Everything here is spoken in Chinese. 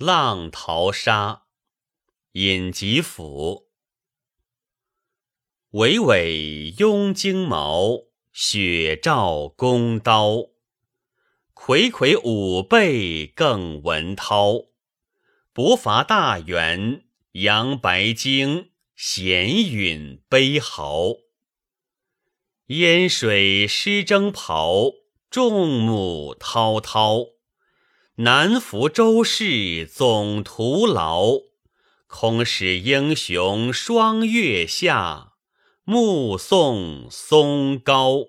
浪淘沙，尹吉甫。巍巍拥荆毛，雪照弓刀。睽睽五倍更文涛。不伐大元，扬白鲸，闲允悲号。烟水湿征袍，众目滔滔。南服周氏总徒劳，空使英雄霜月下，目送松高。